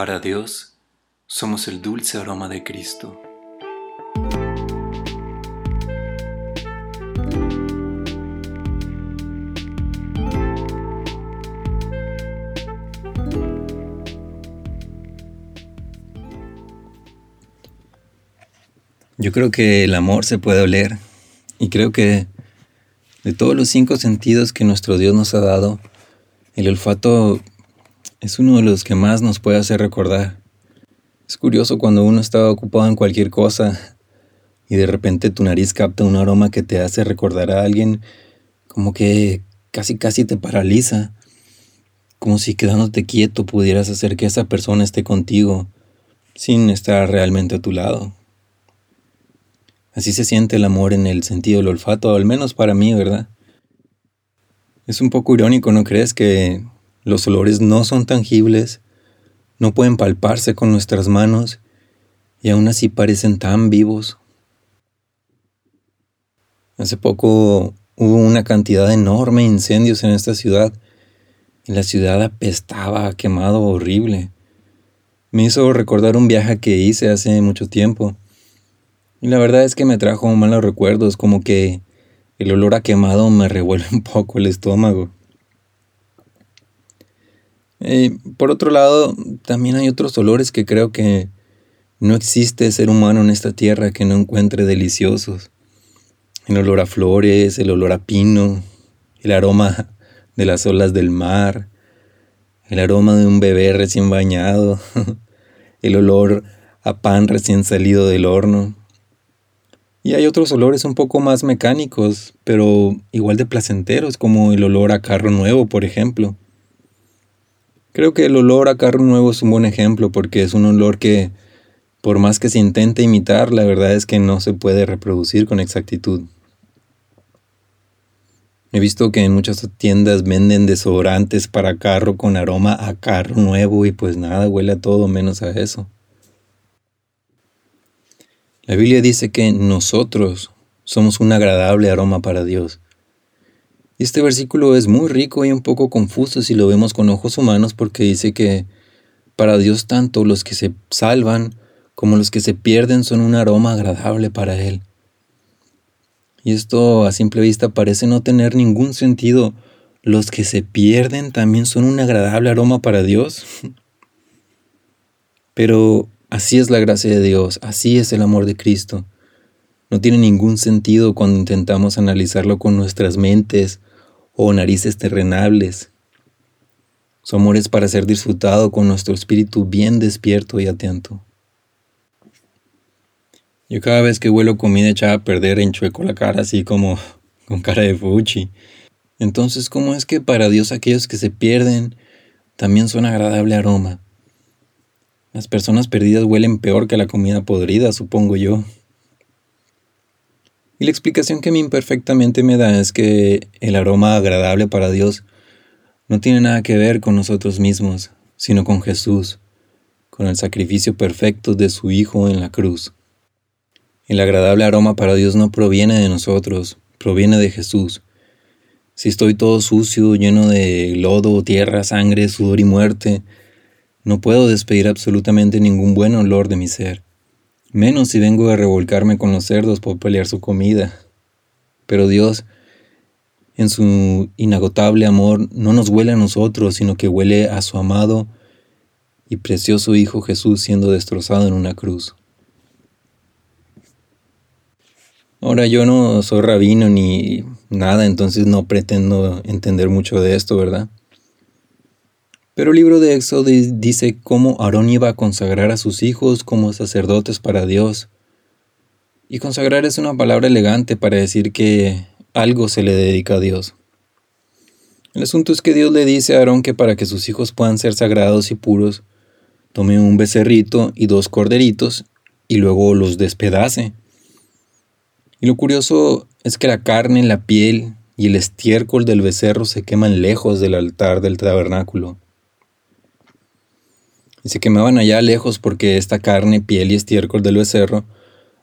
Para Dios, somos el dulce aroma de Cristo. Yo creo que el amor se puede oler y creo que de todos los cinco sentidos que nuestro Dios nos ha dado, el olfato es uno de los que más nos puede hacer recordar. Es curioso cuando uno está ocupado en cualquier cosa y de repente tu nariz capta un aroma que te hace recordar a alguien, como que casi casi te paraliza, como si quedándote quieto pudieras hacer que esa persona esté contigo sin estar realmente a tu lado. Así se siente el amor en el sentido del olfato, al menos para mí, ¿verdad? Es un poco irónico, ¿no crees? Que los olores no son tangibles, no pueden palparse con nuestras manos y aún así parecen tan vivos. Hace poco hubo una cantidad enorme de incendios en esta ciudad y la ciudad apestaba, quemado horrible. Me hizo recordar un viaje que hice hace mucho tiempo y la verdad es que me trajo malos recuerdos, como que el olor a quemado me revuelve un poco el estómago. Eh, por otro lado, también hay otros olores que creo que no existe ser humano en esta tierra que no encuentre deliciosos. El olor a flores, el olor a pino, el aroma de las olas del mar, el aroma de un bebé recién bañado, el olor a pan recién salido del horno, y hay otros olores un poco más mecánicos, pero igual de placenteros, como el olor a carro nuevo, por ejemplo. Creo que el olor a carro nuevo es un buen ejemplo porque es un olor que, por más que se intente imitar, la verdad es que no se puede reproducir con exactitud. He visto que en muchas tiendas venden desodorantes para carro con aroma a carro nuevo y pues nada, huele a todo menos a eso. La Biblia dice que nosotros somos un agradable aroma para Dios. Este versículo es muy rico y un poco confuso si lo vemos con ojos humanos porque dice que para Dios tanto los que se salvan como los que se pierden son un aroma agradable para Él. Y esto a simple vista parece no tener ningún sentido. Los que se pierden también son un agradable aroma para Dios. Pero Así es la gracia de Dios, así es el amor de Cristo. No tiene ningún sentido cuando intentamos analizarlo con nuestras mentes o narices terrenables. Su amor es para ser disfrutado con nuestro espíritu bien despierto y atento. Yo cada vez que huelo comida echada a perder enchueco la cara así como con cara de fuchi. Entonces, ¿cómo es que para Dios aquellos que se pierden también son agradable aroma? Las personas perdidas huelen peor que la comida podrida, supongo yo. Y la explicación que mí imperfectamente me da es que el aroma agradable para Dios no tiene nada que ver con nosotros mismos, sino con Jesús, con el sacrificio perfecto de su Hijo en la cruz. El agradable aroma para Dios no proviene de nosotros, proviene de Jesús. Si estoy todo sucio, lleno de lodo, tierra, sangre, sudor y muerte, no puedo despedir absolutamente ningún buen olor de mi ser, menos si vengo a revolcarme con los cerdos por pelear su comida. Pero Dios, en su inagotable amor, no nos huele a nosotros, sino que huele a su amado y precioso Hijo Jesús siendo destrozado en una cruz. Ahora yo no soy rabino ni nada, entonces no pretendo entender mucho de esto, ¿verdad? Pero el libro de Éxodo dice cómo Aarón iba a consagrar a sus hijos como sacerdotes para Dios. Y consagrar es una palabra elegante para decir que algo se le dedica a Dios. El asunto es que Dios le dice a Aarón que para que sus hijos puedan ser sagrados y puros, tome un becerrito y dos corderitos y luego los despedace. Y lo curioso es que la carne, la piel y el estiércol del becerro se queman lejos del altar del tabernáculo y se quemaban allá lejos porque esta carne, piel y estiércol del becerro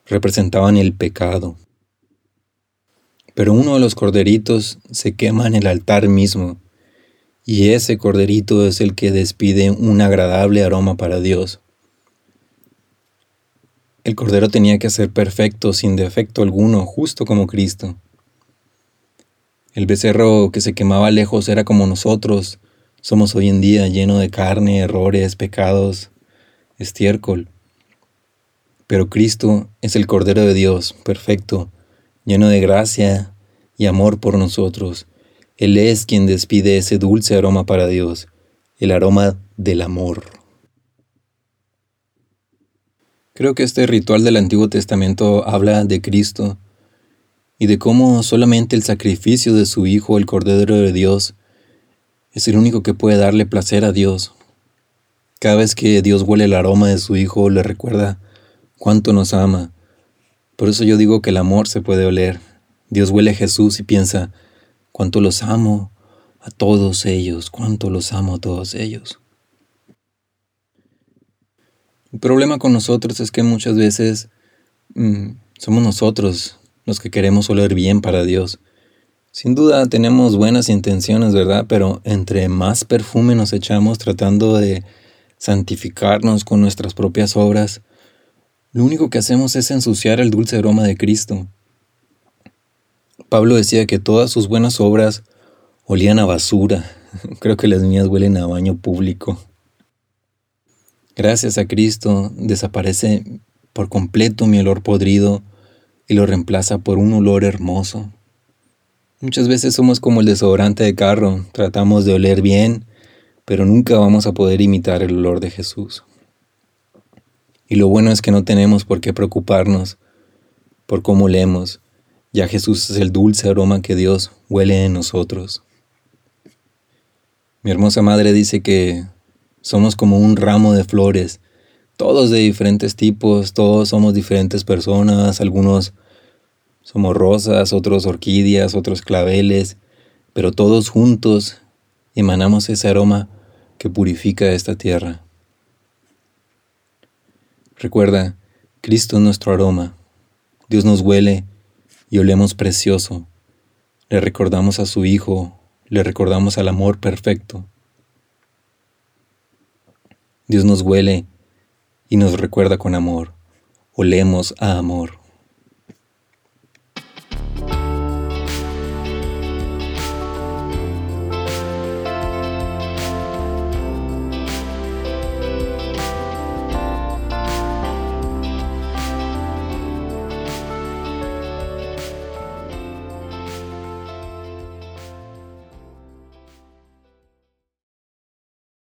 representaban el pecado. Pero uno de los corderitos se quema en el altar mismo, y ese corderito es el que despide un agradable aroma para Dios. El cordero tenía que ser perfecto, sin defecto alguno, justo como Cristo. El becerro que se quemaba lejos era como nosotros somos hoy en día, lleno de carne, errores, pecados, estiércol. Pero Cristo es el Cordero de Dios, perfecto, lleno de gracia y amor por nosotros él es quien despide ese dulce aroma para Dios, el aroma del amor. Creo que este ritual del Antiguo Testamento habla de Cristo y de cómo solamente el sacrificio de su Hijo, el Cordero de Dios, es el único que puede darle placer a Dios. Cada vez que Dios huele el aroma de su Hijo, le recuerda cuánto nos ama. Por eso yo digo que el amor se puede oler. Dios huele a Jesús y piensa, cuánto los amo a todos ellos, cuánto los amo a todos ellos. El problema con nosotros es que muchas veces mm, somos nosotros los que queremos oler bien para Dios. Sin duda tenemos buenas intenciones, ¿verdad? Pero entre más perfume nos echamos tratando de santificarnos con nuestras propias obras, lo único que hacemos es ensuciar el dulce aroma de Cristo. Pablo decía que todas sus buenas obras olían a basura. Creo que las mías huelen a baño público. Gracias a Cristo desaparece por completo mi olor podrido y lo reemplaza por un olor hermoso. Muchas veces somos como el desodorante de carro, tratamos de oler bien, pero nunca vamos a poder imitar el olor de Jesús. Y lo bueno es que no tenemos por qué preocuparnos por cómo olemos, ya Jesús es el dulce aroma que Dios huele en nosotros. Mi hermosa madre dice que somos como un ramo de flores, todos de diferentes tipos, todos somos diferentes personas, algunos somos rosas, otros orquídeas, otros claveles, pero todos juntos emanamos ese aroma que purifica esta tierra. Recuerda, Cristo es nuestro aroma. Dios nos huele y olemos precioso. Le recordamos a su Hijo, le recordamos al amor perfecto. Dios nos huele y nos recuerda con amor. Olemos a amor.